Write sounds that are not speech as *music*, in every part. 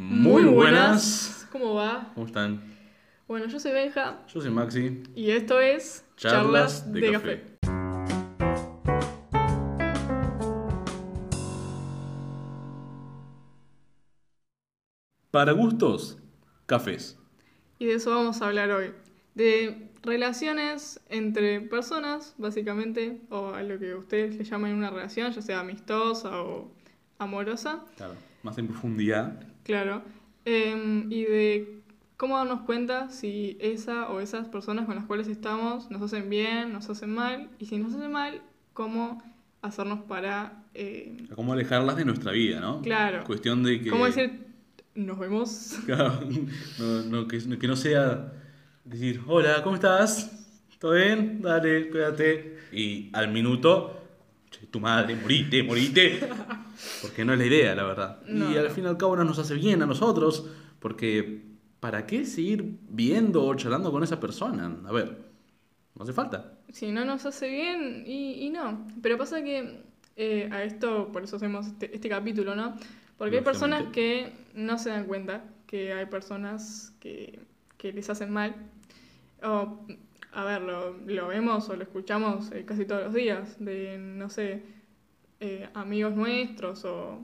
Muy buenas. ¿Cómo va? ¿Cómo están? Bueno, yo soy Benja Yo soy Maxi. y esto es Charlas de Café. Para gustos, cafés. Y de eso vamos a hablar hoy. De relaciones entre personas, básicamente, o a lo que ustedes le llaman una relación, ya sea amistosa o amorosa, Claro. Más en profundidad. claro. Em, y de cómo darnos cuenta si esa o esas personas con las cuales estamos nos hacen bien, nos hacen mal, y si nos hacen mal, cómo hacernos para... eh, Cómo alejarlas de nuestra vida, ¿no? Claro. Cuestión de que. ¿Cómo decir? Nos vemos. *laughs* Claro, no, no, que, que no sea decir, hola, ¿cómo estás? ¿Todo bien? Dale, cuídate. Y al minuto, tu madre, morite, morite. *laughs* Porque no es la idea, la verdad. No, y al fin y al cabo no nos hace bien a nosotros, porque ¿para qué seguir viendo o charlando con esa persona? A ver, no hace falta. Si no nos hace bien, y, y no. Pero pasa que eh, a esto, por eso hacemos este, este capítulo, ¿no? Porque hay personas que no se dan cuenta que hay personas que, que les hacen mal. O, a ver, lo, lo vemos o lo escuchamos eh, casi todos los días, de, no sé, eh, amigos nuestros o,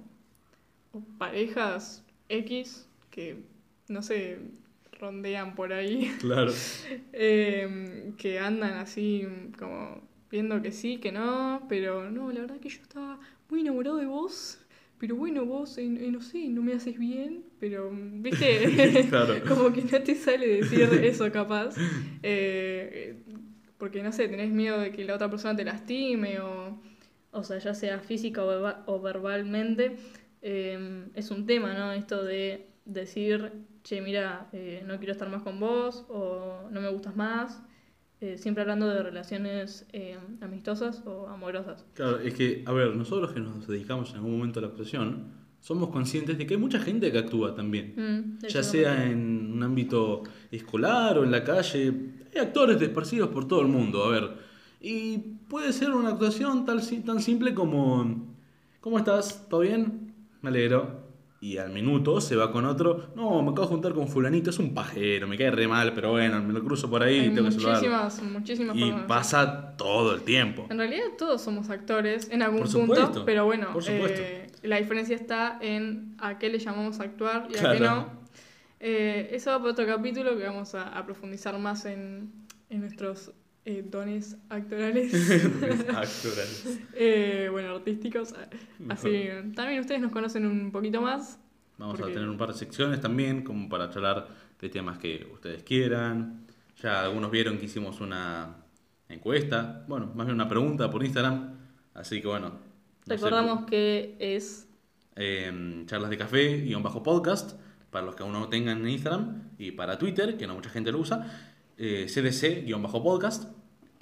o parejas X que, no sé, rondean por ahí. *laughs* Claro. Eh, que andan así como viendo que sí, que no, pero no, la verdad que yo estaba muy enamorado de vos, pero bueno, vos, eh, eh, no sé, no me haces bien, pero, viste, *laughs* Claro. *laughs* como que no te sale decir eso capaz, eh, porque no sé, tenés miedo de que la otra persona te lastime o, o sea, ya sea física o, verba- o verbalmente, eh, es un tema, ¿no? Esto de decir, che, mira, eh, no quiero estar más con vos o no me gustas más. eh, siempre hablando de relaciones eh, amistosas o amorosas. Claro, es que, a ver, nosotros que nos dedicamos en algún momento a la actuación, somos conscientes de que hay mucha gente que actúa también. Mm, ya sea en un ámbito escolar o en la calle, hay actores esparcidos por todo el mundo, a ver. Y puede ser una actuación tal, tan simple como, ¿cómo estás? ¿Todo bien? Me alegro. Y al minuto se va con otro, no, me acabo de juntar con fulanito, es un pajero, me cae re mal, pero bueno, me lo cruzo por ahí Hay y tengo que muchísimas, muchísimas Y formas. pasa todo el tiempo. En realidad todos somos actores en algún Por punto, pero bueno, por supuesto. eh, la diferencia está en a qué le llamamos actuar y a qué Claro. no. Eh, eso va para otro capítulo que vamos a, a profundizar más en, en nuestros eh, dones actorales, *laughs* *laughs* Actorales. eh, bueno, artísticos. Así también ustedes nos conocen un poquito más. Vamos Porque- a tener un par de secciones también, como para charlar de temas que ustedes quieran. Ya algunos vieron que hicimos una encuesta, bueno, más bien una pregunta por Instagram. Así que bueno. no sé, Recordamos que es eh, charlas de café, guion bajo podcast, para los que aún no tengan en Instagram, y para Twitter, que no mucha gente lo usa, eh, CDC, guion bajo podcast,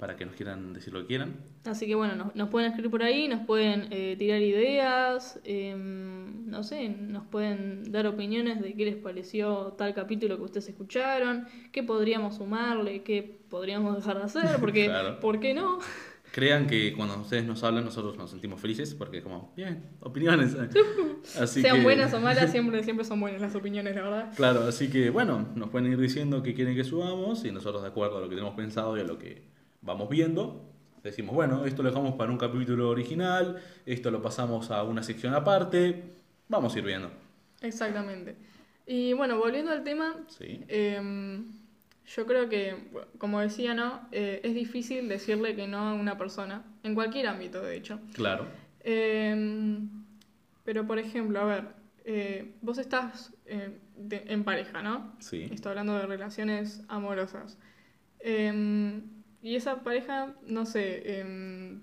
para que nos quieran decir lo que quieran. Así que bueno, nos, nos pueden escribir por ahí, nos pueden eh, tirar ideas, em, no sé, nos pueden dar opiniones de qué les pareció tal capítulo que ustedes escucharon, qué podríamos sumarle, qué podríamos dejar de hacer, porque *laughs* Claro. ¿por qué no? Crean que cuando ustedes nos hablan, nosotros nos sentimos felices, porque como, bien, opiniones. *laughs* Así Sean que- buenas o *laughs* malas, siempre, siempre son buenas las opiniones, la verdad. Claro, así que bueno, nos pueden ir diciendo qué quieren que subamos y nosotros de acuerdo a lo que tenemos pensado y a lo que vamos viendo, decimos, bueno, esto lo dejamos para un capítulo original, esto lo pasamos a una sección aparte, vamos a ir viendo. Exactamente. Y bueno, volviendo al tema, Sí, Em, yo creo que, como decía, ¿no? Eh, es difícil decirle que no a una persona, en cualquier ámbito, de hecho. claro, Em, pero, por ejemplo, a ver, eh, vos estás eh, de- en pareja, ¿no? sí, Estoy hablando de relaciones amorosas. Y esa pareja, no sé, em,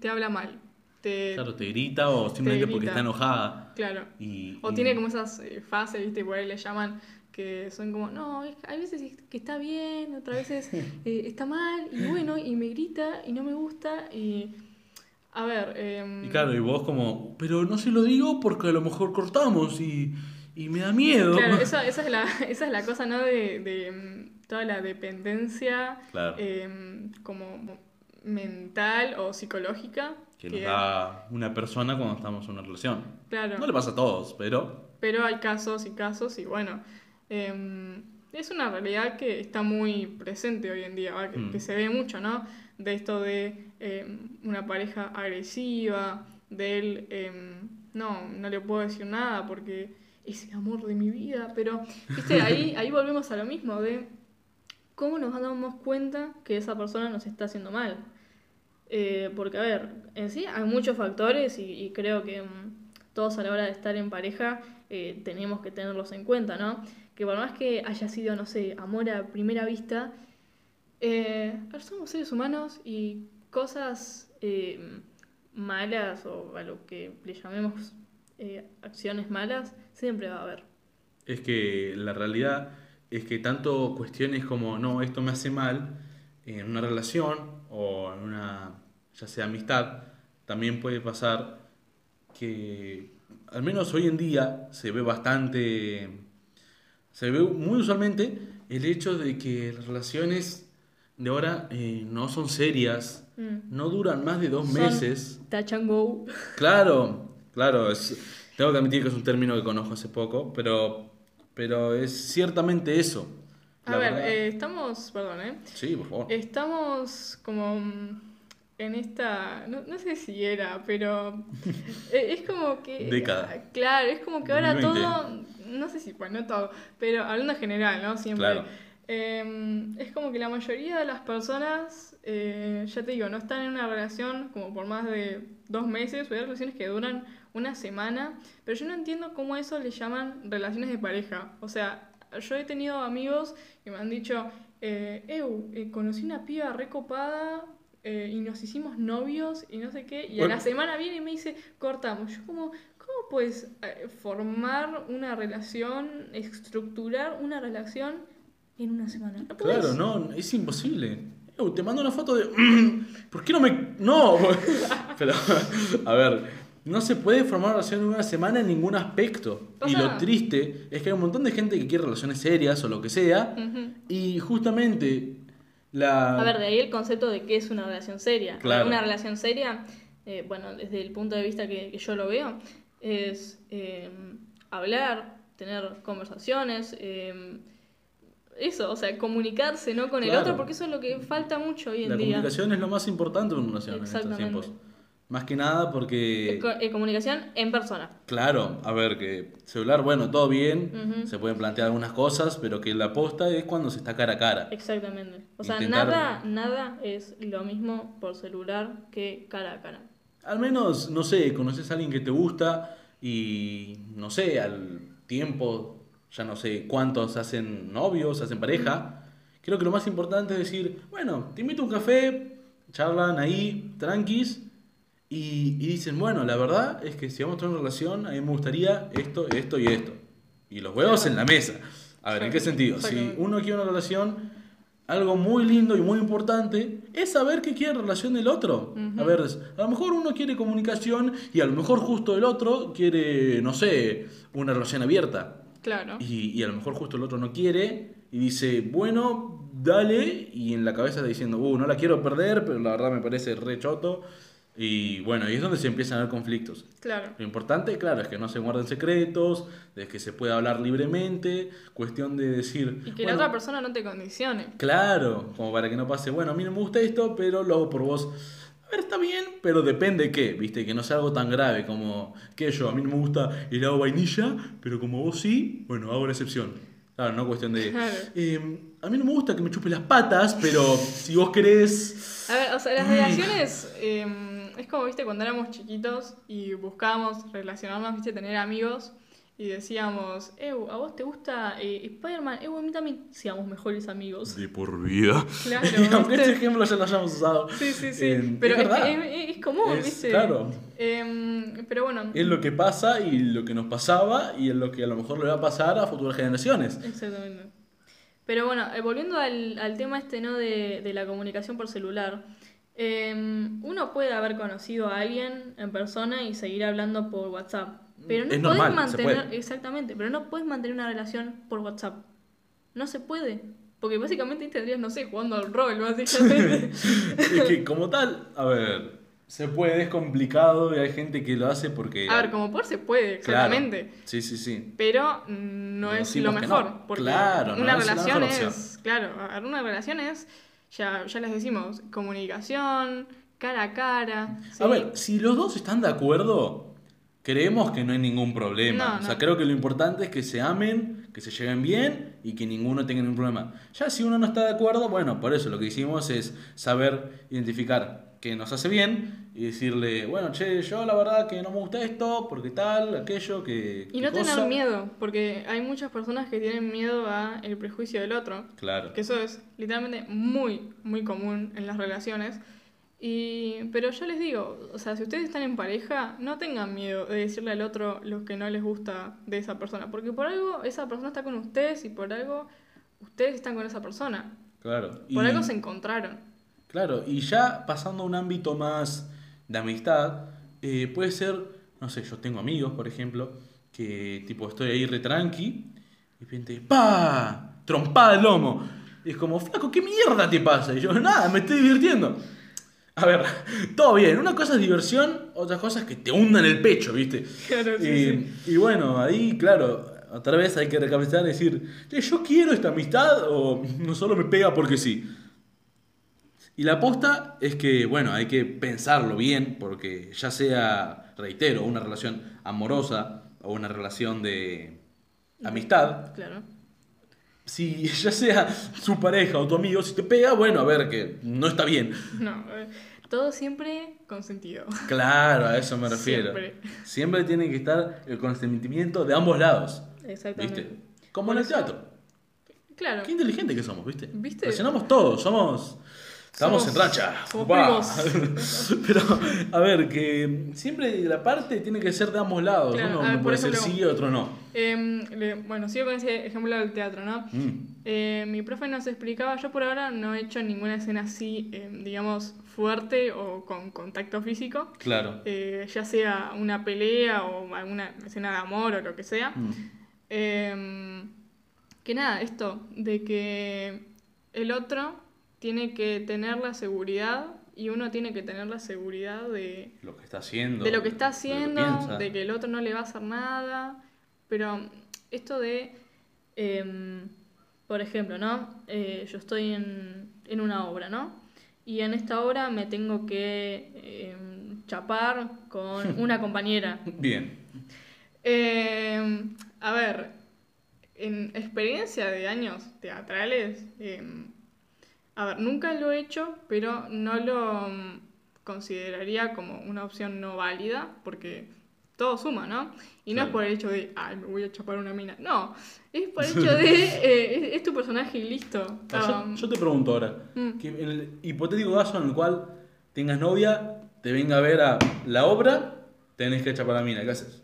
te habla mal. Te, claro, te grita o simplemente porque está enojada. claro. Y, O y- tiene como esas eh, fases, ¿viste? Por ahí le llaman que son como, no, es- hay veces que está bien, otras veces *laughs* eh, está mal, y bueno, y me grita y no me gusta, y a ver, em, Y claro, y vos como, pero no se lo digo porque a lo mejor cortamos y, y me da miedo. claro, *laughs* esa, esa, es la, *laughs* esa es la cosa, ¿no? De, de em, toda la dependencia Claro. em, como mental o psicológica que nos da una persona cuando estamos en una relación. claro. No le pasa a todos, pero pero hay casos y casos y bueno, em, es una realidad que está muy presente hoy en día, que, mm. se ve mucho, ¿no? De esto de em, una pareja agresiva, de él, em, no, no le puedo decir nada porque es el amor de mi vida, pero, viste, ahí, *laughs* ahí volvemos a lo mismo, de cómo nos damos cuenta que esa persona nos está haciendo mal. Eh, porque, a ver, en sí hay muchos factores y, creo que mm, todos a la hora de estar en pareja eh, tenemos que tenerlos en cuenta, ¿no? Que por más que haya sido, no sé, amor a primera vista, eh, somos seres humanos y cosas malas o a lo que le llamemos acciones malas, siempre va a haber. Es que la realidad es que tanto cuestiones como, no, esto me hace mal, en una relación o en una, ya sea amistad, también puede pasar que, al menos hoy en día, se ve bastante, se ve muy usualmente el hecho de que las relaciones de ahora eh, no son serias, mm. no duran más de dos meses. Touch and go. Claro, claro, tengo que admitir que es un término que conozco hace poco, pero pero es ciertamente eso. A ver, eh, estamos, perdón, ¿eh? Sí, por favor. Estamos como en esta, no, no sé si era, pero *laughs* eh, es como que... Década. Claro, es como que ahora todo, no sé si, pues no todo, pero hablando en general, ¿no? Siempre. Claro. Em, es como que la mayoría de las personas, eh, ya te digo, no están en una relación como por más de dos meses, o hay relaciones que duran una semana, pero yo no entiendo cómo eso le llaman relaciones de pareja. O sea, yo he tenido amigos que me han dicho, eh, eh conocí una piba recopada eh, y nos hicimos novios y no sé qué, y a la semana viene y me dice, cortamos. Yo como, ¿cómo puedes eh, formar una relación, estructurar una relación en una semana? claro, no, es imposible. te mando una foto de... ¿Por qué no me...? No. *laughs* Pero, a ver, no se puede formar una relación en una semana en ningún aspecto. y lo triste es que hay un montón de gente que quiere relaciones serias o lo que sea. Y justamente la... A ver, de ahí el concepto de qué es una relación seria. Una relación seria, eh, bueno, desde el punto de vista que, yo lo veo, es eh, hablar, tener conversaciones. Eh, eso, o sea, comunicarse ¿no? con el otro, porque eso es lo que falta mucho hoy en día. La comunicación es lo más importante en una relación en estos tiempos. Más que nada porque... Eh, comunicación en persona. Claro, a ver, que celular, bueno, todo bien, se pueden plantear algunas cosas, pero que la posta es cuando se está cara a cara. Exactamente. O sea, nada, nada es lo mismo por celular que cara a cara. Al menos, no sé, conoces a alguien que te gusta y, no sé, al tiempo, ya no sé cuántos hacen novios, hacen pareja. Creo que lo más importante es decir, bueno, te invito a un café, charlan ahí, tranquis y, dicen, bueno, la verdad es que si vamos a tener una relación, a mí me gustaría esto, esto y esto. Y los huevos en la mesa. A ver, ¿en qué sentido? Si uno quiere una relación, algo muy lindo y muy importante es saber qué quiere relación el otro. A ver, a lo mejor uno quiere comunicación y a lo mejor justo el otro quiere, no sé, una relación abierta. Claro. Y, y a lo mejor justo el otro no quiere y dice, bueno, dale, y en la cabeza está diciendo, uh, no la quiero perder, pero la verdad me parece re choto. Y bueno, y es donde se empiezan a ver conflictos. Claro. Lo importante, claro, es que no se guarden secretos, de que se pueda hablar libremente, cuestión de decir... Y que la otra persona no te condicione. Claro, como para que no pase, bueno, a mí no me gusta esto, pero lo hago por vos. A ver, está bien, pero depende de qué, viste, que no sea algo tan grave como que yo, a mí no me gusta el helado vainilla, pero como vos sí, bueno, hago la excepción. Claro, no cuestión de... Em, a mí no me gusta que me chupe las patas, pero si vos querés... A ver, o sea, las relaciones... Em, es como, viste, cuando éramos chiquitos y buscábamos relacionarnos, viste, tener amigos y decíamos, Ew, ¿a vos te gusta eh, Spider-Man? Ew, a mí también seamos mejores amigos. De por vida. Claro. *laughs* aunque este ejemplo ya lo hayamos usado. Sí, sí, sí. pero es, común, ¿viste? Claro. Em, pero bueno. Es lo que pasa y lo que nos pasaba y es lo que a lo mejor le va a pasar a futuras generaciones. Exactamente. Pero bueno, eh, volviendo al, al tema este, ¿no? De, de la comunicación por celular. Em, uno puede haber conocido a alguien en persona y seguir hablando por WhatsApp. Pero no puedes mantener. Exactamente, pero no puedes mantener una relación por WhatsApp. No se puede. Porque básicamente tendrías, no sé, jugando al rol, básicamente. *laughs* es que como tal, a ver, Se puede, es complicado y hay gente que lo hace porque... A ver, como por se puede, claramente. Sí, sí, sí. Pero no, es lo mejor. Porque claro, una relación es, Claro, una relación es, ya, ya les decimos, comunicación, cara a cara. A ver, si los dos están de acuerdo, creemos que no hay ningún problema. O sea, creo que lo importante es que se amen, que se lleven bien y que ninguno tenga ningún problema. Ya si uno no está de acuerdo, bueno, por eso lo que hicimos es saber identificar que nos hace bien y decirle, bueno, che, yo la verdad que no me gusta esto, porque tal, aquello, que... Y no tener miedo, porque hay muchas personas que tienen miedo a el prejuicio del otro. Claro. Que eso es literalmente muy, muy común en las relaciones. Y, pero yo les digo, o sea, si ustedes están en pareja, no tengan miedo de decirle al otro lo que no les gusta de esa persona, porque por algo esa persona está con ustedes y por algo ustedes están con esa persona. Claro. Por algo se encontraron. Claro, y ya pasando a un ámbito más de amistad, eh, puede ser, no sé, yo tengo amigos, por ejemplo, que tipo estoy ahí retranqui y de repente, ¡pa! Trompada de lomo. Y es como, flaco, ¿qué mierda te pasa? Y yo, nada, me estoy divirtiendo. A ver, *laughs* todo bien. Una cosa es diversión, otra cosa es que te hundan el pecho, ¿viste? Claro, sí, y, sí. y bueno, ahí, claro, otra vez hay que recapacitar y decir, yo quiero esta amistad o no solo me pega porque sí. Y la aposta es que, bueno, hay que pensarlo bien, porque ya sea, reitero, una relación amorosa o una relación de amistad. Claro. Si *laughs* ya sea su pareja o tu amigo, si te pega, bueno, a ver, que no está bien. No, todo siempre consentido. Claro, a eso me refiero. Siempre. Siempre tiene que estar el consentimiento de ambos lados. Exactamente. ¿Viste? Como en el teatro. Claro. Qué inteligente que somos, ¿viste? ¿Viste? Presionamos todos, somos Estamos en racha. Somos *laughs* Pero, a ver, que siempre la parte tiene que ser de ambos lados. Uno puede ser sí y otro no. Eh, bueno, sigo con ese ejemplo del teatro, ¿no? Mm. Eh, mi profe nos explicaba, yo por ahora no he hecho ninguna escena así, eh, digamos, fuerte o con contacto físico. Claro. Eh, ya sea una pelea o alguna escena de amor o lo que sea. Mm. Em, que nada, esto, de que el otro tiene que tener la seguridad y uno tiene que tener la seguridad de lo que está haciendo, de lo que está haciendo, de que el otro no le va a hacer nada, pero esto de, em, por ejemplo, ¿no? Eh, yo estoy en, en, una obra, ¿no? Y en esta obra me tengo que em, chapar con *laughs* una compañera. Bien. Em, a ver, en experiencia de años teatrales, a ver, nunca lo he hecho, pero no lo mm, consideraría como una opción no válida, porque todo suma, ¿no? Y no es por el hecho de, ay, me voy a chapar una mina. No, es por el *laughs* hecho de, eh, es, tu personaje y listo. Ah, yo, te pregunto ahora, mm. que en el hipotético caso en el cual tengas novia, te venga a ver a la obra, tenés que chapar a la mina, ¿qué haces?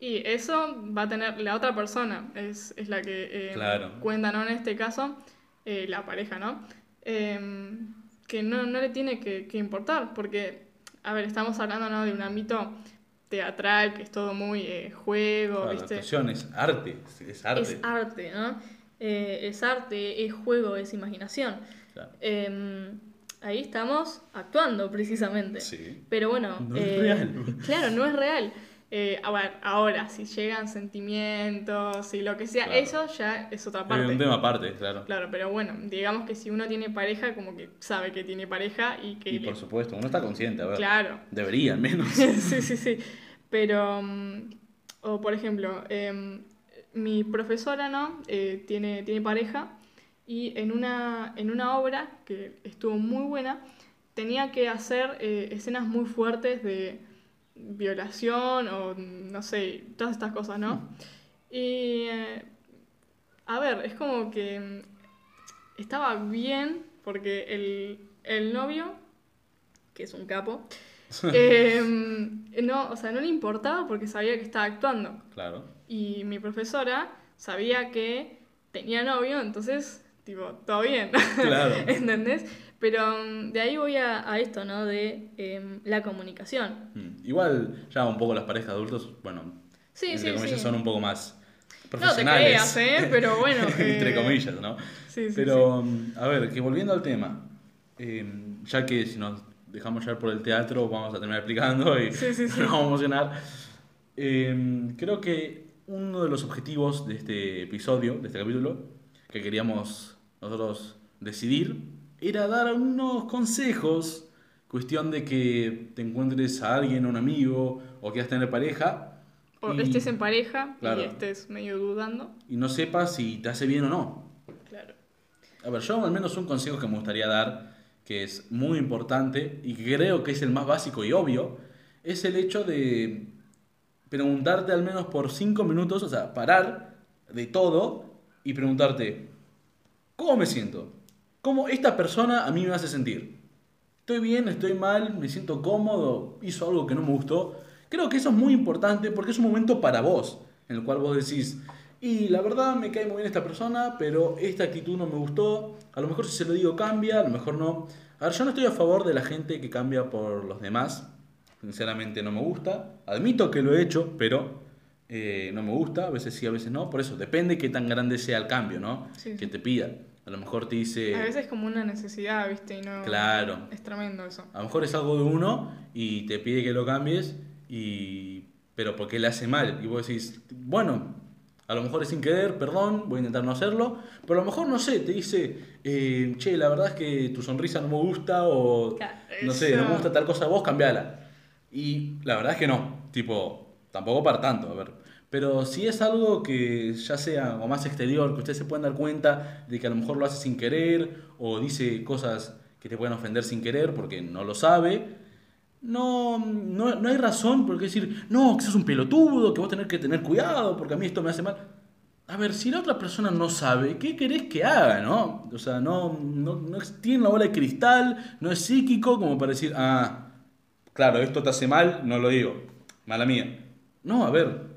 Y eso va a tener la otra persona, es, la que eh, cuenta, ¿no? En este caso. Eh, la pareja, ¿no? Em, que no, le tiene que, importar, porque, a ver, estamos hablando ¿no? de un ámbito teatral, que es todo muy eh, juego, ¿viste? es arte, es arte. Es arte, ¿no? Eh, es arte, es juego, es imaginación. Em, ahí estamos actuando precisamente. Sí. Pero bueno, no es real. claro, no es real. Eh, a ver, ahora, si llegan sentimientos y lo que sea, eso ya es otra parte. Es un tema aparte, claro. Claro, pero bueno, digamos que si uno tiene pareja, como que sabe que tiene pareja y que... Y por supuesto, uno está consciente, a ver. Claro. Debería, al menos. *laughs* sí, sí, sí. Pero, mm, o por ejemplo, em, mi profesora, ¿no? Eh, tiene, tiene pareja y en una, en una obra que estuvo muy buena, tenía que hacer eh, escenas muy fuertes de violación o no sé, todas estas cosas, ¿no? Y eh, a ver, es como que mm, estaba bien porque el, el novio, que es un capo, *laughs* em, no, o sea, no le importaba porque sabía que estaba actuando. Claro. Y mi profesora sabía que tenía novio, entonces, tipo, todo bien. Claro. *laughs* ¿Entendés? Pero mm, de ahí voy a, esto, ¿no? De em, la comunicación. Mm, igual, ya un poco las parejas adultos, bueno, sí, entre comillas son un poco más profesionales. No te creas, ¿eh? Pero bueno. *laughs* entre eh, comillas, ¿no? Sí, sí. Pero, mm, a ver, que volviendo al tema, em, ya que si nos dejamos llevar por el teatro, vamos a terminar explicando y *laughs* nos vamos a emocionar. Em, creo que uno de los objetivos de este episodio, de este capítulo, que queríamos nosotros decidir, era dar unos consejos, cuestión de que te encuentres a alguien, un amigo, o quieras tener pareja. O estés en pareja y estés medio dudando. Y no sepas si te hace bien o no. Claro. A ver, yo al menos un consejo que me gustaría dar, que es muy importante y creo que es el más básico y obvio, es el hecho de preguntarte al menos por cinco minutos, o sea, parar de todo y preguntarte, ¿cómo me siento? ¿Cómo esta persona a mí me hace sentir? ¿Estoy bien? ¿Estoy mal? ¿Me siento cómodo? ¿Hizo algo que no me gustó? Creo que eso es muy importante porque es un momento para vos, en el cual vos decís, y la verdad me cae muy bien esta persona, pero esta actitud no me gustó, a lo mejor si se lo digo cambia, a lo mejor no. A ver, yo no estoy a favor de la gente que cambia por los demás, Sinceramente no me gusta. Admito que lo he hecho, pero eh, no me gusta. A veces sí, a veces no. Por eso, depende qué tan grande sea el cambio, ¿no? Que te pida. A lo mejor te dice... A veces es como una necesidad, ¿viste? Y no... Claro. Es tremendo eso. A lo mejor es algo de uno y te pide que lo cambies y... Pero porque le hace mal. Y vos decís, bueno, a lo mejor es sin querer, perdón, voy a intentar no hacerlo. Pero a lo mejor, no sé, te dice, eh, che, la verdad es que tu sonrisa no me gusta o... no sé, no me gusta tal cosa vos, cambiala. Y la verdad es que no, tipo, tampoco para tanto, a ver. Pero si es algo que ya sea o más exterior, que ustedes se puedan dar cuenta de que a lo mejor lo hace sin querer o dice cosas que te pueden ofender sin querer porque no lo sabe, no, no, no hay razón por qué decir, no, que sos un pelotudo, que vos tenés que tener cuidado porque a mí esto me hace mal. A ver, si la otra persona no sabe, ¿qué querés que haga, no? O sea, no, no, no tiene la bola de cristal, no es psíquico como para decir, ah, claro, esto te hace mal, no lo digo, mala mía. No, a ver,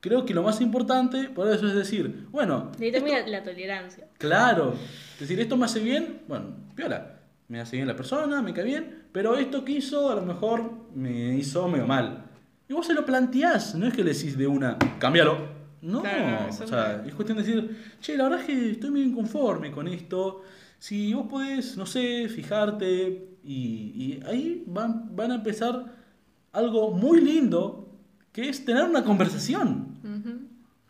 creo que lo más importante por eso es decir, bueno... Necesito la tolerancia. Claro, es decir, esto me hace bien, bueno, piola, me hace bien la persona, me cae bien, pero esto que hizo a lo mejor me hizo medio mal. Y vos se lo planteás, no es que le decís de una, cámbialo. No, o sea, es cuestión de decir, che, la verdad es que estoy muy inconforme con esto. Si vos podés, no sé, fijarte, y, ahí van, van a empezar algo muy lindo, que es tener una conversación.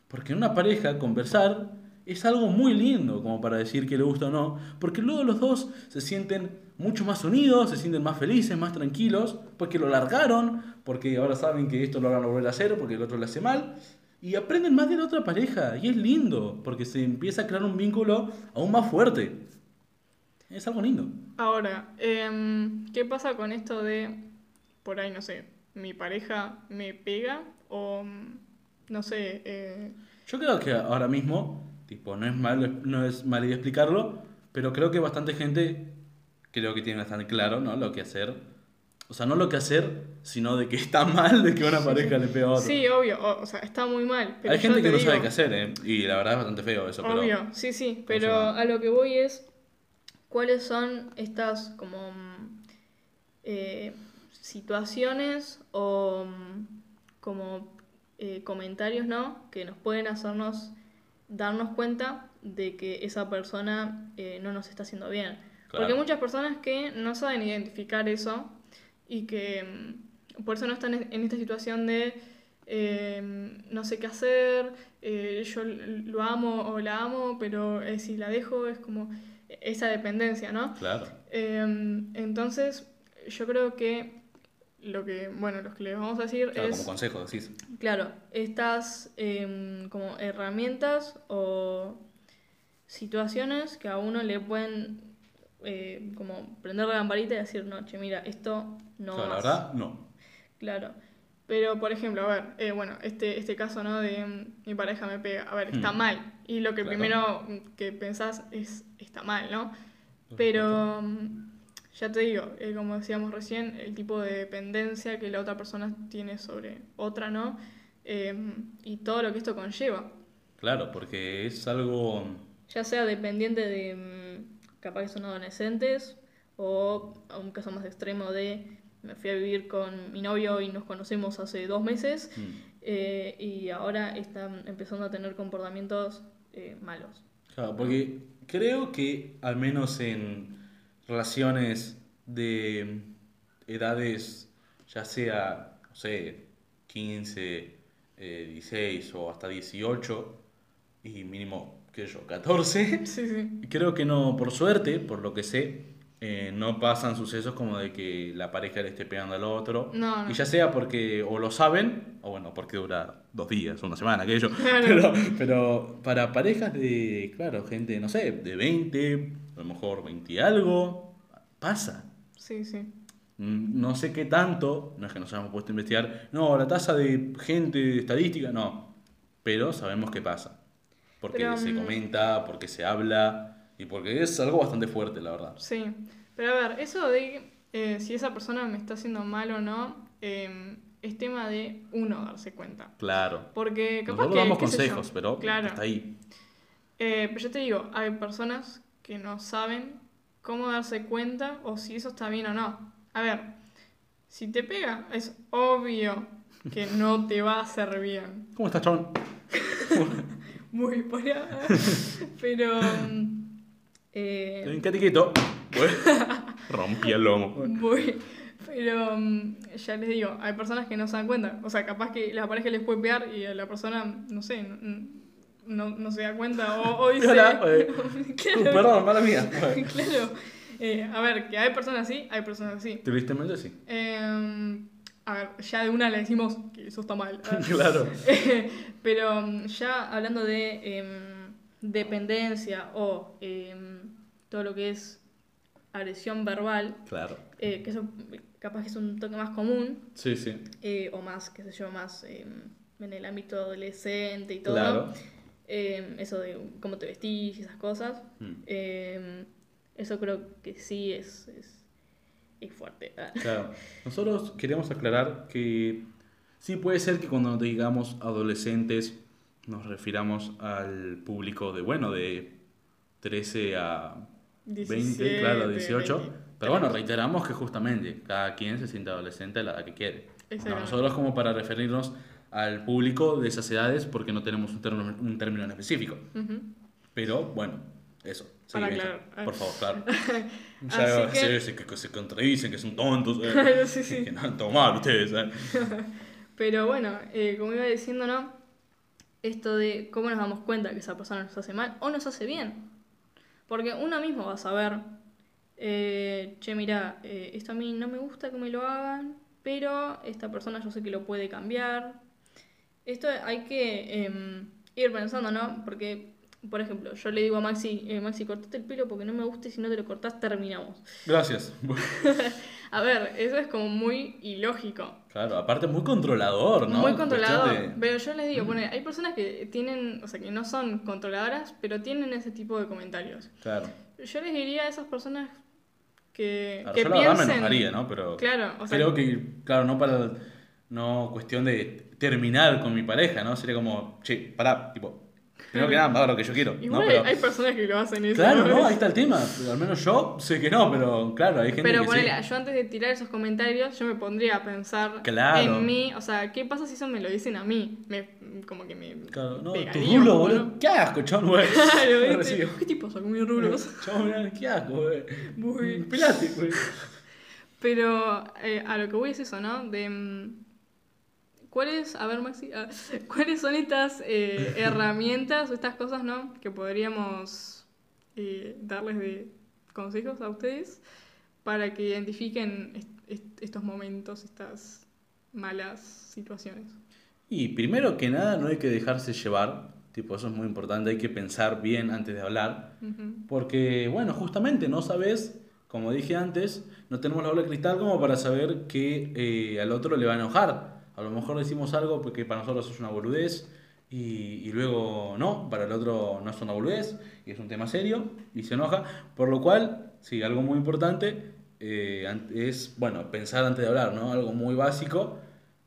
Porque en una pareja conversar es algo muy lindo como para decir que le gusta o no, porque luego los dos se sienten mucho más unidos, se sienten más felices, más tranquilos, porque lo largaron, porque ahora saben que esto lo van a volver a hacer, porque el otro le hace mal, y aprenden más de la otra pareja, y es lindo, porque se empieza a crear un vínculo aún más fuerte. Es algo lindo. Ahora, em, ¿qué pasa con esto de, por ahí, no sé, mi pareja me pega o, no sé... Eh... Yo creo que ahora mismo, tipo, no es mal, no es mal idea explicarlo, pero creo que bastante gente creo que tiene bastante claro, ¿no? Lo que hacer. O sea, no lo que hacer, sino de que está mal de que una pareja le pega a otro. Sí, obvio, o, sea, está muy mal. Hay gente que no sabe qué hacer, ¿eh? Y la verdad es bastante feo eso. Obvio, sí, sí, pero a lo que voy es, cuáles son estas como eh, situaciones o como eh, comentarios, ¿no? Que nos pueden hacernos darnos cuenta de que esa persona eh, no nos está haciendo bien. Porque hay muchas personas que no saben identificar eso y que mm, por eso no están en esta situación de no sé qué hacer, yo lo amo o la amo, pero si la dejo es como esa dependencia, ¿no? Claro. Em, entonces, yo creo que lo que, bueno, lo que les vamos a decir claro, es... como consejo, decís. Claro, estas em, como herramientas o situaciones que a uno le pueden eh, como prender la lamparita y decir, no, che, mira, esto no... Claro, la verdad, no. Claro. Pero, por ejemplo, a ver, eh, bueno, este, este caso, ¿no? De mm, mi pareja me pega, a ver, está mm. mal. Y lo que primero que pensás es, está mal, ¿no? Pero, ya te digo, eh, como decíamos recién, el tipo de dependencia que la otra persona tiene sobre otra, ¿no? Em, y todo lo que esto conlleva. Claro, porque es algo... Ya sea dependiente de, capaz que son adolescentes, o a un caso más extremo de me fui a vivir con mi novio y nos conocemos hace dos meses mm. eh, y ahora están empezando a tener comportamientos eh, malos. Claro, porque creo que al menos en relaciones de edades, ya sea, no sé, 15, eh, 16 o hasta 18, y mínimo, qué sé yo, 14, Sí, sí. creo que no, por suerte, por lo que sé, eh, no pasan sucesos como de que la pareja le esté pegando al otro. No, no. Y ya sea porque o lo saben, o bueno, porque dura dos días, una semana, aquello. Claro. Pero, pero para parejas de, claro, gente, no sé, de 20, a lo mejor 20 y algo, pasa. Sí, sí. Mm, No sé qué tanto, no es que nos hayamos puesto a investigar, no, la tasa de gente de estadística, no, pero sabemos que pasa. Porque Pero, se mm, comenta, porque se habla y porque es algo bastante fuerte, la verdad. Sí. Pero a ver, eso de eh, si esa persona me está haciendo mal o no, eh, es tema de uno darse cuenta. Claro. Porque capaz Nosotros que. damos qué consejos, pero Claro. está ahí. Eh, pero yo te digo, hay personas que no saben cómo darse cuenta o si eso está bien o no. A ver, si te pega, es obvio que *laughs* no te va a hacer bien. ¿Cómo estás, chabón? *laughs* Muy para. Pero. mm, eh, quieto. *laughs* Rompí el lomo. Muy, pero mm, ya les digo, hay personas que no se dan cuenta. O sea, capaz que la pareja les puede pegar y a la persona, no sé, no, no, se da cuenta o, *laughs* o dice... Hola, eh, *laughs* claro, Perdón, mala mía. *laughs* claro. Eh, a ver, que hay personas así, hay personas así. Tristemente sí. Eh, a ver, ya de una le decimos que eso está mal. Claro. Pero mm, ya hablando de em, dependencia o em, todo lo que es agresión verbal, Claro. eh, que eso capaz que es un toque más común, Sí, sí. eh, o más, qué sé yo, más em, en el ámbito adolescente y todo. Claro. Em, eso de cómo te vestís y esas cosas. Mm. Em, eso creo que sí es, es, es fuerte. Ah. Claro. Nosotros queríamos aclarar que sí puede ser que cuando digamos adolescentes nos refiramos al público de, bueno, de 13 a 20, 17, claro, 18. 20. Pero bueno, reiteramos que justamente cada quien se siente adolescente a la edad que quiere. Nosotros como para referirnos al público de esas edades porque no tenemos un término, un término en específico. Ujú. Pero bueno, eso. Para aclarar. Por favor, claro. *laughs* Así Ya, que- sí, sí, que, se contradicen, que son tontos. eh, *laughs* Sí, sí. *laughs* Que no, todo mal ustedes. eh. Pero bueno, eh, como iba diciendo, ¿no? Esto de cómo nos damos cuenta que esa persona nos hace mal o nos hace bien. Porque uno mismo va a saber, eh, che, mira, eh, esto a mí no me gusta que me lo hagan, pero esta persona yo sé que lo puede cambiar. Esto hay que em, ir pensando, ¿no? Porque, por ejemplo, yo le digo a Maxi, eh, Maxi, cortate el pelo porque no me gusta y si no te lo cortás terminamos. Gracias. *laughs* A ver, eso es como muy ilógico. Claro, aparte muy controlador, ¿no? Muy Cuestión controlador. de- Pero yo les digo, bueno, hay personas que tienen, o sea, que no son controladoras, pero tienen ese tipo de comentarios. Claro. Yo les diría a esas personas que, Claro, que yo la verdad me piensen. enojaría, ¿no? Pero Claro, o sea, creo que, claro, no para. No cuestión de terminar con mi pareja, ¿no? Sería como, che, pará, tipo. Primero que nada, hago lo que yo quiero. igual ¿no? Pero, hay personas que lo hacen eso. claro, no, ahí está el tema. Pero al menos yo sé que no, pero claro, hay gente Pero que ponele, sí. yo antes de tirar esos comentarios, yo me pondría a pensar Claro. en mí. O sea, ¿qué pasa si eso me lo dicen a mí? Me, como que me. Claro, no, tu pegaría rulo, boludo. ¿Qué asco, chabón, güey? *laughs* Claro. ¿Qué tipo con mis rulos? *laughs* Mirá, qué asco, güey. Muy- Pelate, güey. *laughs* Pero eh, a lo que voy es eso, ¿no? De. ¿Cuáles, a ver Maxi, ah, *laughs* cuáles son estas eh, *laughs* herramientas o estas cosas, ¿no? Que podríamos eh, darles de consejos a ustedes para que identifiquen est- est- estos momentos, estas malas situaciones. Y primero que nada, no hay que dejarse llevar. Tipo, eso es muy importante. Hay que pensar bien antes de hablar. Ujú. Porque, bueno, justamente no sabes, como dije antes, no tenemos la bola de cristal como para saber que eh, al otro le va a enojar. A lo mejor decimos algo porque para nosotros es una boludez y, y luego no, para el otro no es una boludez y es un tema serio y se enoja. Por lo cual, sí, algo muy importante eh, es, bueno, pensar antes de hablar, ¿no? Algo muy básico.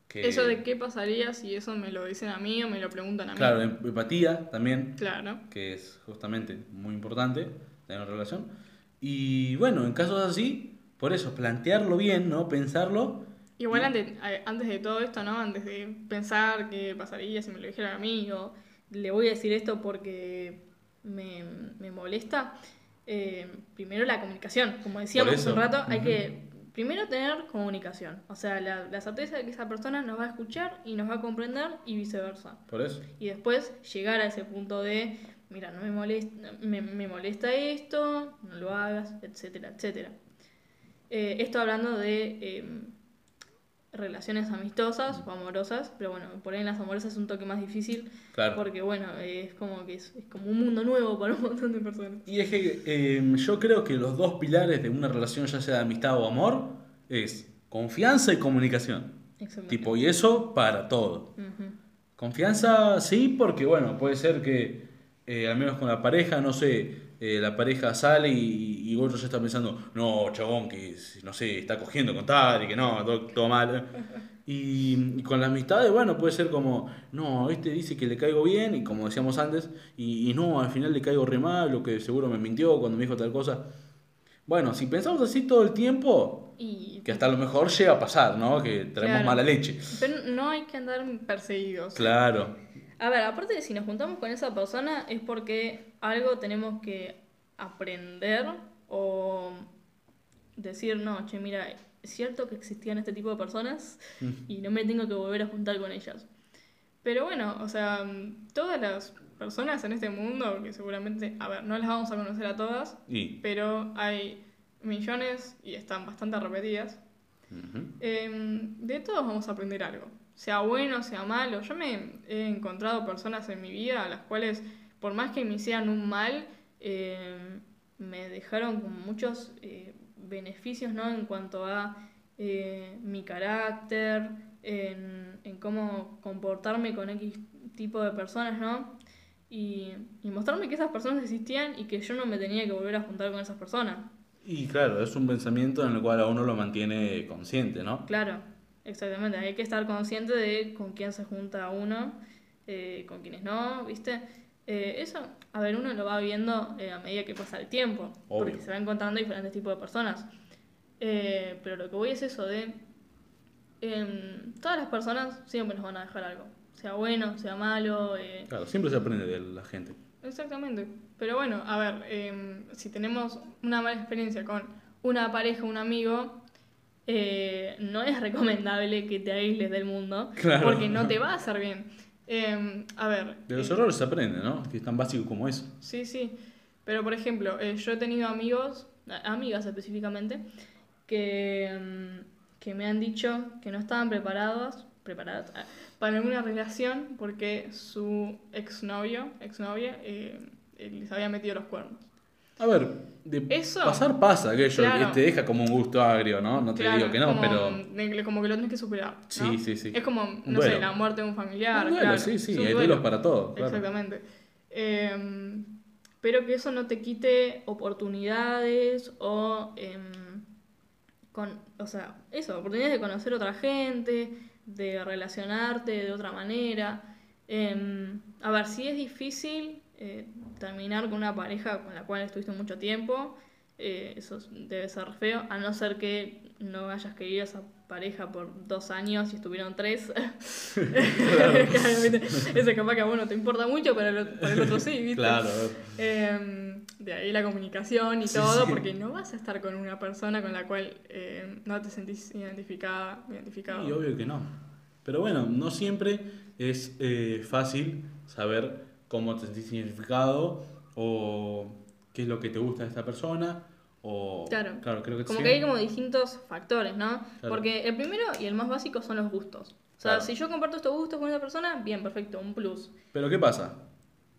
Que, Eso de qué pasaría si eso me lo dicen a mí o me lo preguntan a mí. Claro, em- empatía también Claro. que es justamente muy importante tener una relación. Y bueno, en casos así, por eso, plantearlo bien, ¿no? Pensarlo. Igual antes, antes de todo esto, ¿no? Antes de pensar qué pasaría si me lo dijeran a mí o le voy a decir esto porque me, me molesta, eh, primero la comunicación. Como decíamos hace un rato, hay que primero tener comunicación, o sea, la, la, certeza de que esa persona nos va a escuchar y nos va a comprender y viceversa. Por eso. Y después llegar a ese punto de, mira, no me molesta, me, me molesta esto, no lo hagas, etcétera, etcétera. Eh, esto hablando de em, relaciones amistosas o amorosas, pero bueno, por ahí en las amorosas es un toque más difícil, Claro. porque bueno, es como que es, es como un mundo nuevo para un montón de personas. Y es que eh, yo creo que los dos pilares de una relación, ya sea de amistad o amor, es confianza y comunicación. Exactamente. Tipo, y eso para todo. Confianza sí, porque bueno, puede ser que eh, al menos con la pareja, no sé, eh, la pareja sale y, y otro ya está pensando, no, chabón, que no sé, está cogiendo con tal y que no, todo, todo mal. *laughs* Y, y con las amistades, bueno, puede ser como, no, este dice que le caigo bien, y como decíamos antes, y, y no, al final le caigo re mal, o que seguro me mintió cuando me dijo tal cosa. Bueno, si pensamos así todo el tiempo, Y, que hasta a lo mejor llega a pasar, ¿no? Que traemos Claro. mala leche. pero no hay que andar perseguidos. Claro, A ver, aparte de si nos juntamos con esa persona es porque algo tenemos que aprender o decir, no, che, mira, es cierto que existían este tipo de personas y no me tengo que volver a juntar con ellas. Pero bueno, o sea, todas las personas en este mundo, que seguramente, a ver, no las vamos a conocer a todas, y... pero hay millones y están bastante repetidas. Em, de todos vamos a aprender algo, sea bueno, sea malo. Yo me he encontrado personas en mi vida a las cuales, por más que me hicieran un mal, em, me dejaron con muchos eh, beneficios, ¿no? En cuanto a eh, mi carácter, en, en cómo comportarme con X tipo de personas, ¿no? Y, y mostrarme que esas personas existían y que yo no me tenía que volver a juntar con esas personas. Y claro, es un pensamiento en el cual a uno lo mantiene consciente, ¿no? Claro, exactamente. Hay que estar consciente de con quién se junta uno, eh, con quiénes no, ¿viste? Eh, eso, a ver, uno lo va viendo eh, a medida que pasa el tiempo, Obvio. porque se va encontrando diferentes tipos de personas. Eh, pero lo que voy es eso de... em, todas las personas siempre nos van a dejar algo, sea bueno, sea malo. eh, Claro, siempre se aprende de la gente. Exactamente. Pero bueno, a ver, em, si tenemos una mala experiencia con una pareja, un amigo, eh, no es recomendable que te aísles del mundo, Claro. porque no te *laughs* va a hacer bien. Em, a ver. De los eh, errores se aprende, ¿no? Que es tan básico como eso. Sí, sí. Pero por ejemplo, eh, yo he tenido amigos, amigas específicamente, que, em, que me han dicho que no estaban preparados, preparadas ah, para alguna relación porque su exnovio, exnovia, eh, eh, les había metido los cuernos. A ver, de Eso- pasar pasa, aquello Claro. que te deja como un gusto agrio, ¿no? No te Claro, digo que no, como, pero... como que lo tenés que superar. ¿no? Sí, sí, sí. Es como, no sé, duelo. la muerte de un familiar. Un duelo, claro, sí, sí, hay duelo. duelos para todo, claro. Exactamente. Em, pero que eso no te quite oportunidades o, em, con, o sea, eso, oportunidades de conocer otra gente, de relacionarte de otra manera. Em, a ver, si es difícil eh, terminar con una pareja con la cual estuviste mucho tiempo, eh, eso es- debe ser feo, a no ser que no hayas querido a esa pareja por dos años y estuvieron tres. *laughs* Ese capaz que a vos no te importa mucho, pero el, para el otro sí, ¿viste? Claro. Eh, de ahí la comunicación y Sí, todo, sí. porque no vas a estar con una persona con la cual eh, no te sentís identificada, identificado. Y obvio que no. Pero bueno, no siempre es eh, fácil saber cómo te sentís identificado o qué es lo que te gusta de esta persona. O, Claro. creo que Como sí. que hay como distintos factores, ¿no? Claro. Porque el primero y el más básico son los gustos. O sea, Claro. si yo comparto estos gustos con una persona, bien, perfecto, un plus. Pero ¿qué pasa?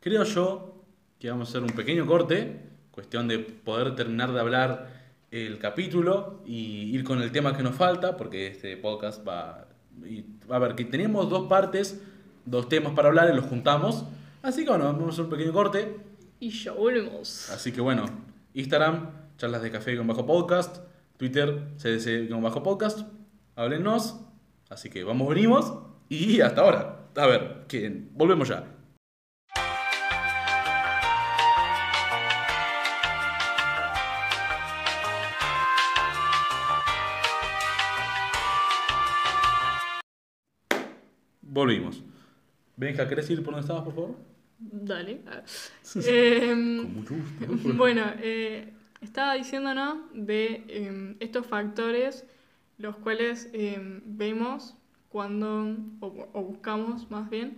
Creo yo que vamos a hacer un pequeño corte, cuestión de poder terminar de hablar el capítulo y ir con el tema que nos falta, porque este podcast va... y- a ver, que tenemos dos partes, dos temas para hablar y los juntamos. Así que bueno, vamos a hacer un pequeño corte. Y ya volvemos. Así que bueno, Instagram, charlas de café con bajo podcast, Twitter, CDC con bajo podcast, háblennos. Así que vamos, venimos y hasta ahora. A ver, que volvemos ya. Volvimos. Benja, ¿querés ir por donde estabas, por favor? Dale. Em, Con mucho gusto. *laughs* Bueno, eh, estaba diciéndonos de em, estos factores los cuales em, vemos cuando, o, buscamos más bien,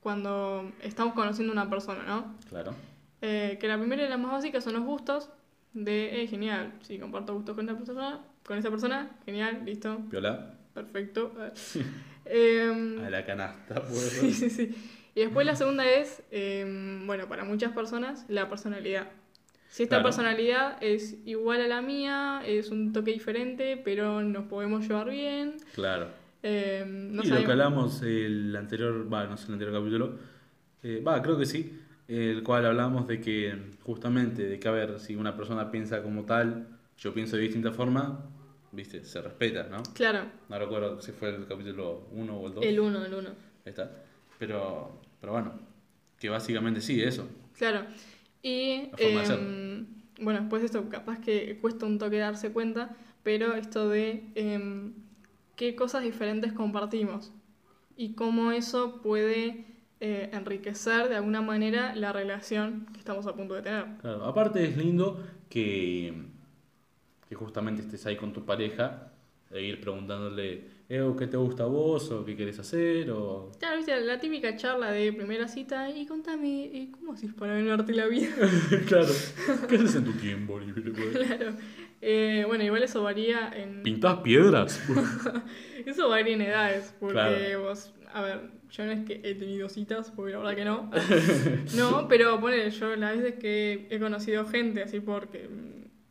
cuando estamos conociendo a una persona, ¿no? Claro. Eh, que la primera y la más básica son los gustos, de, eh, genial, si comparto gustos con esta persona, con esa persona, genial, listo. Viola. Perfecto. *laughs* eh, a la canasta, *laughs* pues. Sí, sí, sí. Y después la segunda es, em, bueno, para muchas personas, la personalidad. Si esta personalidad es igual a la mía, es un toque diferente, pero nos podemos llevar bien. Claro. Eh, y lo que hablamos el anterior, va, no sé, el anterior capítulo, eh, va, creo que sí, el cual hablamos de que justamente, de que a ver, si una persona piensa como tal, yo pienso de distinta forma, viste, se respeta, ¿no? Claro. No recuerdo si fue el capítulo 1 o el 2. El 1, el 1. Ahí está. Pero, pero bueno, que básicamente sí, eso. Claro. Y eh, bueno, después esto capaz que cuesta un toque darse cuenta, pero esto de em, qué cosas diferentes compartimos y cómo eso puede eh, enriquecer de alguna manera la relación que estamos a punto de tener. Claro, aparte es lindo que, que justamente estés ahí con tu pareja e ir preguntándole eh, ¿qué te gusta a vos? ¿O qué querés hacer? O... Claro, viste, la típica charla de primera cita, y contame, ¿cómo haces para ganarte la vida? *laughs* claro, *laughs* ¿qué haces en tu tiempo libre? claro, eh, bueno, igual eso varía en... *laughs* ¿Pintás piedras? eso varía en edades, porque vos, a ver, yo no es que he tenido citas, porque la verdad que no. no, pero pone, yo las veces que he conocido gente, así porque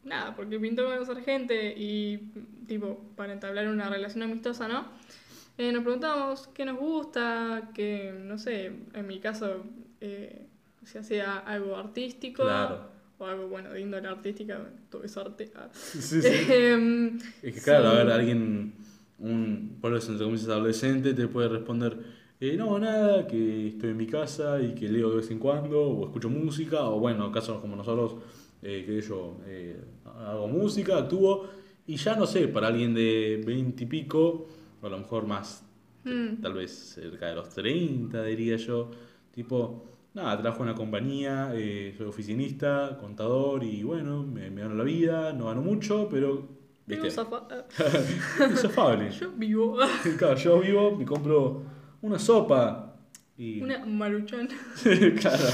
nada, porque pintó conocer gente y, tipo, para entablar una relación amistosa, ¿no? Eh, nos preguntamos qué nos gusta, que, no sé, en mi caso, eh, si hacía algo artístico. O algo, bueno, de índole artística, todo es arte. Ah. Sí, em, es que, claro, a ver, alguien, un, por eso, entre comillas, adolescente, te puede responder, eh, no, nada, que estoy en mi casa y que leo de vez en cuando, o escucho música, o bueno, casos como nosotros eh, que yo eh, hago música, actúo, y ya no sé, para alguien de 20 y pico, o a lo mejor más, mm. tal vez cerca de los 30, diría yo, tipo, nada, trabajo en una compañía, eh, soy oficinista, contador, y bueno, me, gano la vida, no gano mucho, pero... ¿viste? *laughs* *laughs* Yo vivo. *laughs* claro, yo vivo, me compro una sopa, una maruchan. *laughs* claro.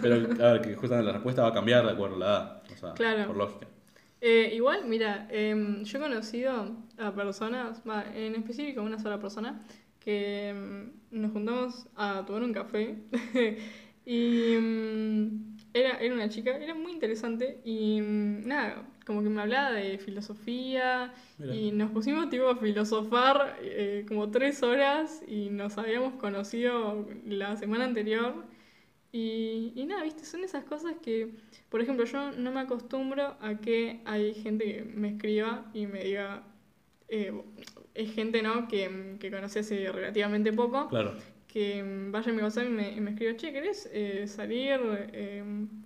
Pero a ver, que justamente la respuesta va a cambiar de acuerdo a la edad. O sea, claro. por lógica. Eh, igual, mira, em, yo he conocido a personas, en específico una sola persona, que em, nos juntamos a tomar un café *laughs* y em, era, era una chica, era muy interesante y nada, como que me hablaba de filosofía y nos pusimos tipo a filosofar eh, como tres horas y nos habíamos conocido la semana anterior y, y, nada, viste, son esas cosas que, por ejemplo, yo no me acostumbro a que hay gente que me escriba y me diga, eh, es gente, ¿no? Que, que conocí hace relativamente poco. Claro. Que vaya a mi WhatsApp y me, y me escriba, che, ¿querés eh, salir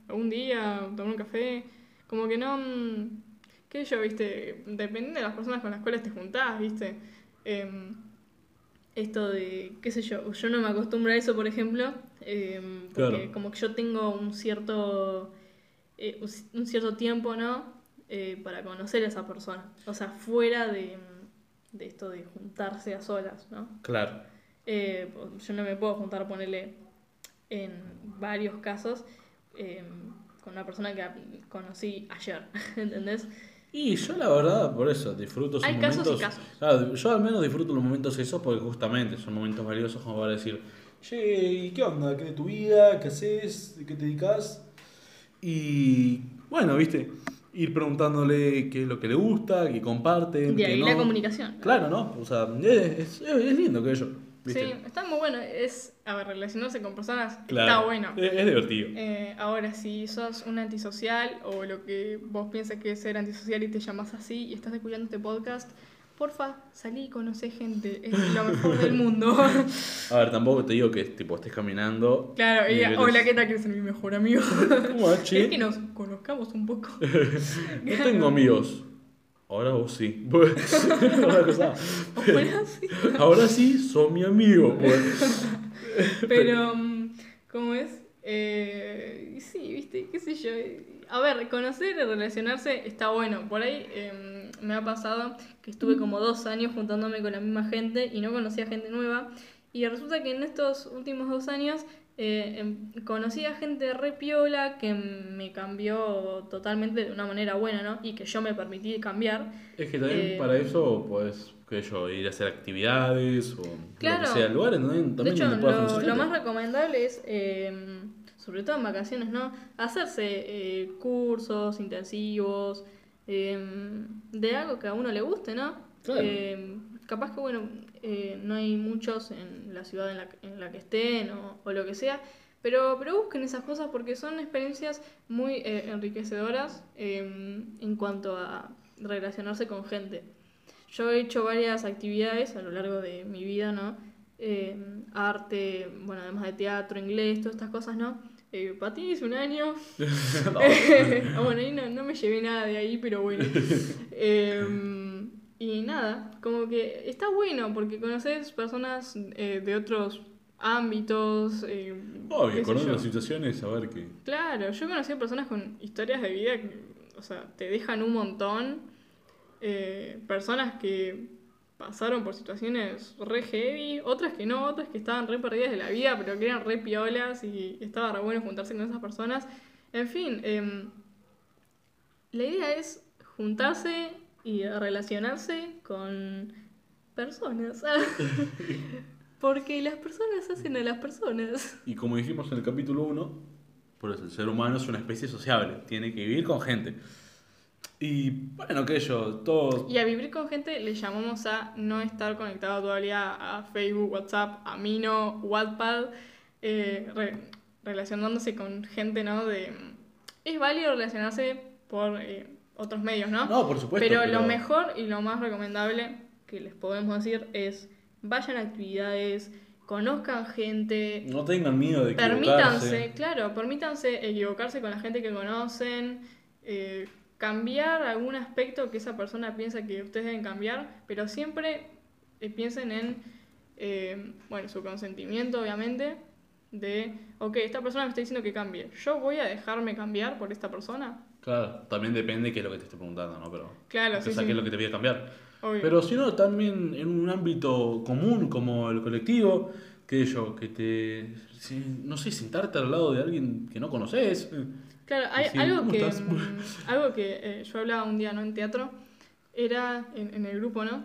un día, tomar un café? Como que no. Mm, ¿Qué yo, viste? Depende de las personas con las cuales te juntás, viste. Em, esto de, qué sé yo, yo no me acostumbro a eso, por ejemplo, em, porque como que yo tengo un cierto, eh, un cierto tiempo, ¿no? Eh, para conocer a esa persona. O sea, fuera de, de esto de juntarse a solas, ¿no? Claro. Eh, yo no me puedo juntar, ponerle en varios casos. Eh, con una persona que conocí ayer, *laughs* ¿entendés? Y yo la verdad, por eso, disfruto esos Hay momentos. Casos y casos. yo al menos disfruto los momentos esos porque justamente son momentos valiosos como para decir, che, ¿y qué onda? ¿Qué de tu vida? ¿Qué haces? ¿De qué te dedicas? Y bueno, viste, ir preguntándole qué es lo que le gusta, qué comparten. De ahí la comunicación. Claro, ¿no? O sea, es, es lindo que Sí, está muy bueno. Es, a ver, relacionarse con personas está bueno. Es, divertido. Eh, ahora, si sos un antisocial o lo que vos piensas que es ser antisocial y te llamas así y estás escuchando este podcast, porfa, salí y conoce gente. Es lo mejor del *laughs* mundo. A ver, tampoco te digo que tipo estés caminando. Claro, y, hola, ¿qué tal? Mi mejor amigo. *laughs* ¿Cómo Es que nos conozcamos un poco. *laughs* no tengo amigos. Ahora vos sí. *laughs* ahora sí. Ahora sí, son mi amigo. Pero, mm, ¿cómo es? Eh, sí, viste, qué sé yo. A ver, conocer y relacionarse está bueno. Por ahí em, me ha pasado que estuve como dos años juntándome con la misma gente y no conocía gente nueva. Y resulta que en estos últimos dos años eh, em, conocí a gente re piola que me cambió totalmente de una manera buena, ¿no? Y que yo me permití cambiar. Es que también eh, para eso, pues, que yo, ir a hacer actividades o claro, lo que sea, lugares también, de hecho, lo, más recomendable es, em, sobre todo en vacaciones, ¿no? Hacerse eh, cursos intensivos em, de algo que a uno le guste, ¿no? Claro. capaz que, bueno, eh, no hay muchos en la ciudad en la, en la que estén o, lo que sea, pero, pero busquen esas cosas porque son experiencias muy eh, enriquecedoras em, en cuanto a relacionarse con gente. Yo he hecho varias actividades a lo largo de mi vida, ¿no? Em, arte, bueno, además de teatro, inglés, todas estas cosas, ¿no? Eh, patines un año. *laughs* *laughs* Bueno, ahí no, no, me llevé nada de ahí, pero bueno. *laughs* Em, y nada, como que está bueno porque conoces personas eh, de otros ámbitos. Eh, Obvio, con otras situaciones, a ver qué. Claro, yo he conocido personas con historias de vida que, o sea, te dejan un montón. Eh, personas que pasaron por situaciones re heavy, otras que no, otras que estaban re perdidas de la vida, pero que eran re piolas y estaba re bueno juntarse con esas personas. En fin, em, la idea es juntarse y relacionarse con personas. *laughs* Porque las personas hacen a las personas. Y como dijimos en el capítulo 1, pues el ser humano es una especie sociable, tiene que vivir con gente. Y bueno, que yo, todo... Y a vivir con gente le llamamos a no estar conectado todavía a Facebook, WhatsApp, Amino, Wattpad, eh, relacionándose con gente, ¿no? De, es válido relacionarse por eh, otros medios, ¿no? No, por supuesto. Pero, lo mejor y lo más recomendable que les podemos decir es vayan a actividades, conozcan gente. No tengan miedo de equivocarse. Permítanse, claro, permítanse equivocarse con la gente que conocen, eh, cambiar algún aspecto que esa persona piensa que ustedes deben cambiar, pero siempre eh, piensen en, eh, bueno, su consentimiento, obviamente, de, ok, esta persona me está diciendo que cambie, ¿yo voy a dejarme cambiar por esta persona? Claro, también depende de qué es lo que te esté preguntando, ¿no? Pero, claro, sí, qué es lo que te pide cambiar. Pero si no, también en un ámbito común como el colectivo, que yo, que te, no sé, sentarte al lado de alguien que no conoces. Claro, hay algo, que, mm, algo que eh, yo hablaba un día, ¿no? En teatro, era, en, en el grupo, ¿no?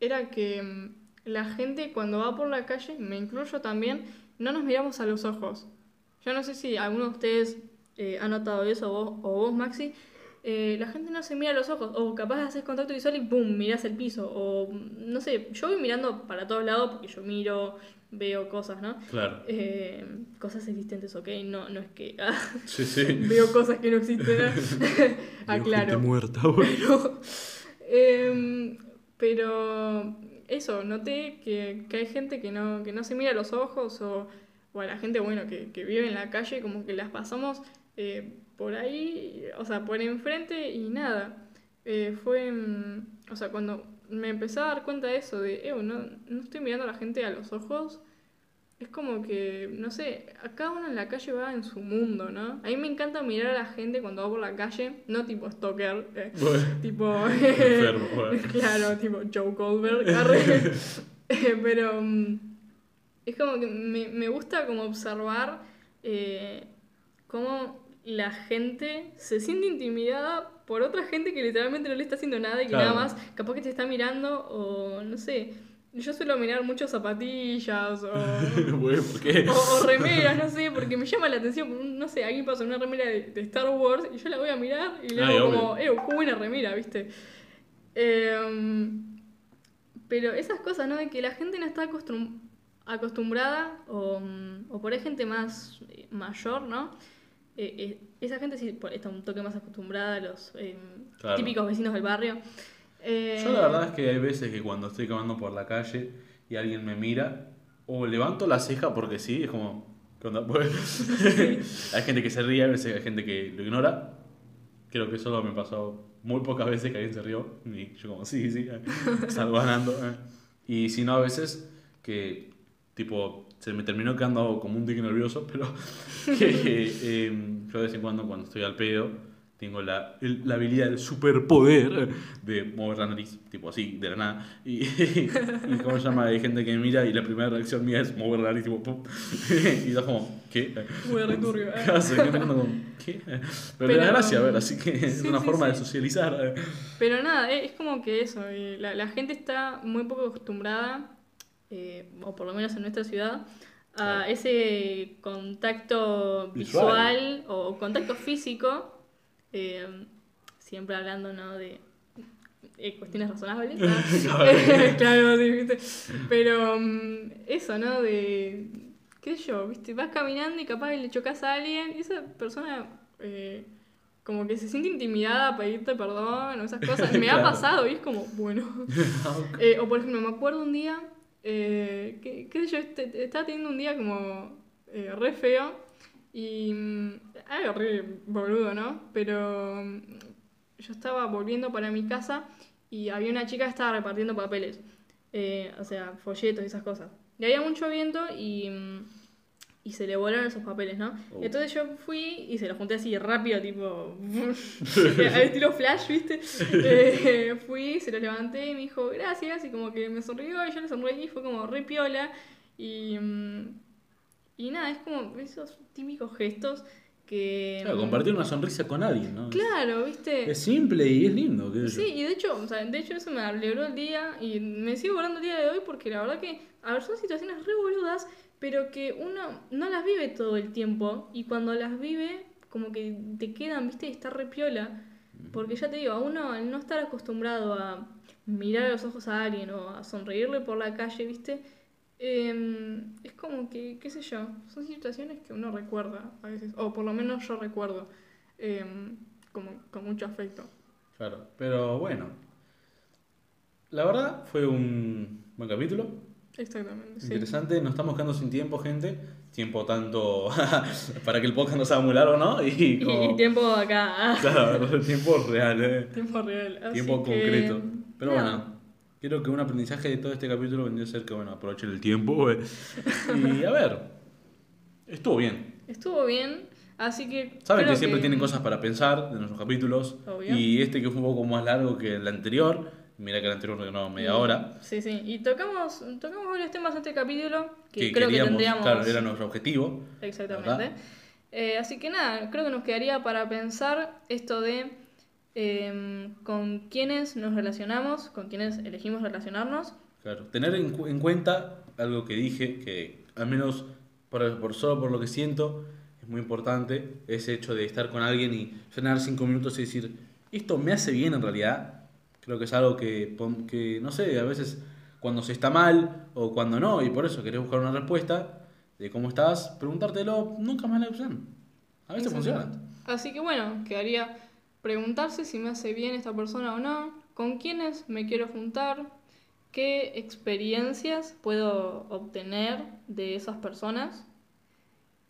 Era que mm, la gente cuando va por la calle, me incluyo también, no nos miramos a los ojos. Yo no sé si alguno de ustedes eh, ha notado eso, vos, o vos, Maxi, eh, la gente no se mira a los ojos, o capaz haces contacto visual y ¡pum! mirás el piso, o no sé, yo voy mirando para todos lados porque yo miro, veo cosas, ¿no? Claro. Eh, cosas existentes, ok, no, no es que *laughs* sí, sí. veo cosas que no existen, *laughs* aclaro. Gente muerta, pero, eh, pero eso, noté que, que hay gente que no, que no se mira a los ojos o, o a la gente, bueno, que, que vive en la calle, como que las pasamos eh, por ahí, o sea, por enfrente y nada. Eh, fue, o sea, cuando me empecé a dar cuenta de eso, de, eh, no, no estoy mirando a la gente a los ojos, es como que, no sé, a cada uno en la calle va en su mundo, ¿no? A mí me encanta mirar a la gente cuando va por la calle, no tipo stalker, eh, tipo... *laughs* Enfermo, *laughs* claro, tipo Joe Goldberg, *laughs* pero mm, es como que me, me gusta como observar cómo la gente se siente intimidada por otra gente que literalmente no le está haciendo nada y que nada más capaz que te está mirando o no sé. Yo suelo mirar mucho zapatillas *laughs* o, o, remeras, no sé, porque me llama la atención, no sé, alguien pasa una remera de, Star Wars y yo la voy a mirar y le hago como, eh, qué buena remera, ¿viste? Em, pero esas cosas, ¿no? De que la gente no está acostumbrada o, o por ahí gente más eh, mayor, ¿no? Eh, eh, esa gente sí está un toque más acostumbrada a los eh, típicos vecinos del barrio. Yo la verdad es que hay veces que cuando estoy caminando por la calle y alguien me mira, o levanto la ceja porque sí, es como, ¿qué onda? *laughs* Hay gente que se ríe, a veces hay gente que lo ignora. Creo que solo me pasó muy pocas veces que alguien se rió. Y yo como, sí, sí, salgo ganando. Y si no, a veces que, tipo, se me terminó quedando como un tic nervioso, pero *laughs* que eh, yo de vez en cuando cuando estoy al pedo tengo la, la habilidad, el superpoder de mover la nariz, tipo así, de la nada. Y, *laughs* y, ¿cómo se llama? Hay gente que me mira y la primera reacción mía es mover la nariz, tipo, ¡pum! *laughs* y yo como, ¿qué? Returbio, ¿eh? ¿Qué? Pero, Pero da gracia, a ver, así que es una forma de socializar. Pero nada, es como que eso, eh, la, la gente está muy poco acostumbrada, eh, o por lo menos en nuestra ciudad, a ese contacto visual, visual o contacto físico eh, siempre hablando, ¿no? De eh, cuestiones razonables. *laughs* *laughs* claro, sí, Pero mm, eso, ¿no? De, qué sé yo, ¿viste? Vas caminando y capaz le chocas a alguien y esa persona... Como que se siente intimidada a pedirte perdón o esas cosas. *laughs* Me ha pasado y es como, bueno. o por ejemplo, me acuerdo un día, qué, sé yo, este, estaba teniendo un día como re feo y mm, algo re boludo, ¿no? Pero mm, yo estaba volviendo para mi casa y había una chica que estaba repartiendo papeles. Eh, o sea, folletos y esas cosas. Y había mucho viento y, mm, y se le volaron esos papeles, ¿no? Oh. Entonces yo fui y se los junté así rápido, tipo. *laughs* al estilo flash, ¿viste? Eh, fui, se los levanté y me dijo gracias. Y como que me sonrió y yo le sonreí y fue como re piola. Y. Y nada, es como esos típicos gestos que... Claro, compartir una sonrisa con alguien, ¿no? Claro, ¿viste? Es simple y es lindo. Sí, y de hecho, o sea, de hecho eso me alegró el día y me sigo volando el día de hoy porque la verdad que, a ver, son situaciones re boludas, pero que uno no las vive todo el tiempo y cuando las vive, como que te quedan, ¿viste? Y está re piola. Porque ya te digo, a uno al no estar acostumbrado a mirar a los ojos a alguien o a sonreírle por la calle, ¿viste? Em, es como que, qué sé yo, son situaciones que uno recuerda a veces, o por lo menos yo recuerdo em, como, con mucho afecto. Claro, pero bueno, la verdad fue un buen capítulo. Exactamente. Interesante, nos estamos quedando sin tiempo, gente. Tiempo tanto *laughs* para que el podcast no sea muy largo, ¿no? *laughs* Y, tiempo acá. *laughs* claro, tiempo real, ¿eh? Tiempo real. tiempo concreto. Pero bueno Quiero que un aprendizaje de todo este capítulo vendría a ser que, bueno, aprovechen el tiempo. Y a ver, estuvo bien. Estuvo bien, así que... Saben que siempre tienen cosas para pensar de nuestros capítulos. Y este que fue un poco más largo que el anterior. Mira que el anterior no media hora. Sí, sí. Y tocamos, tocamos varios temas en este capítulo que, creo que tendríamos... Claro, era nuestro objetivo. Exactamente. Eh, así que nada, creo que nos quedaría para pensar esto de Em, con quiénes nos relacionamos, con quiénes elegimos relacionarnos. Claro, tener en, cuenta algo que dije, que al menos por, por, solo por lo que siento, es muy importante, ese hecho de estar con alguien y frenar cinco minutos y decir, esto me hace bien en realidad. Creo que es algo que, que, no sé, a veces cuando se está mal o cuando no, y por eso querés buscar una respuesta de cómo estás, preguntártelo nunca más la opción. A veces funciona. Así que bueno, quedaría preguntarse si me hace bien esta persona o no, con quiénes me quiero juntar, qué experiencias puedo obtener de esas personas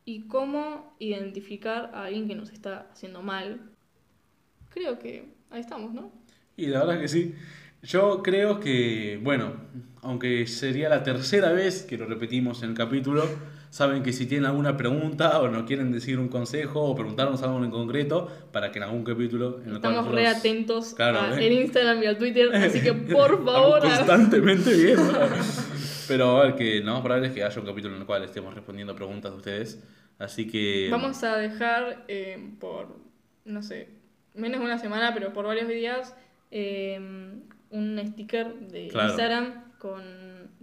y cómo identificar a alguien que nos está haciendo mal. Creo que ahí estamos, ¿no? Y la verdad que sí. Yo creo que, bueno, aunque sería la tercera vez que lo repetimos en el capítulo, saben que si tienen alguna pregunta o nos quieren decir un consejo o preguntarnos algo en concreto, para que en algún capítulo... En Estamos re atentos a, ¿eh? Instagram y al Twitter, así que por *laughs* favor... constantemente bien. *laughs* Pero a ver, que más probable es que haya un capítulo en el cual estemos respondiendo preguntas de ustedes. Así que... Vamos a dejar eh, por, no sé, menos de una semana, pero por varios días, eh, un sticker de Instagram con,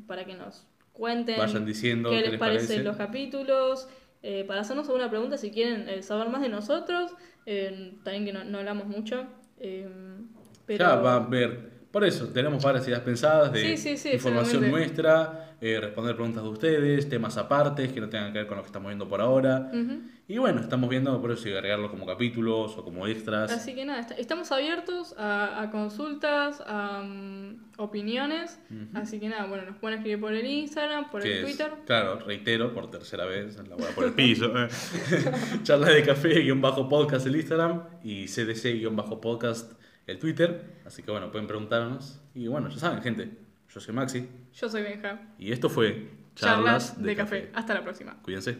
para que nos cuenten Vayan diciendo qué, les, parecen los capítulos, eh, para hacernos alguna pregunta si quieren eh, saber más de nosotros, eh, también que no, hablamos mucho. pero... Ya va a ver, por eso tenemos varias ideas pensadas de información nuestra, responder preguntas de ustedes, temas aparte que no tengan que ver con lo que estamos viendo por ahora. Y bueno, estamos viendo por eso agregarlo como capítulos o como extras. Así que nada, estamos abiertos a, consultas, a mm, opiniones. Así que nada, bueno, nos pueden escribir por el Instagram, por el Twitter. claro, reitero por tercera vez, la voy a por el *laughs* piso. ¿eh? *laughs* Charla de café, guion bajo podcast el Instagram y CDC guion bajo podcast el Twitter. Así que bueno, pueden preguntarnos. Y bueno, ya saben, gente, yo soy Maxi. Yo soy Benja. Y esto fue charlas, de, café. Hasta la próxima. Cuídense.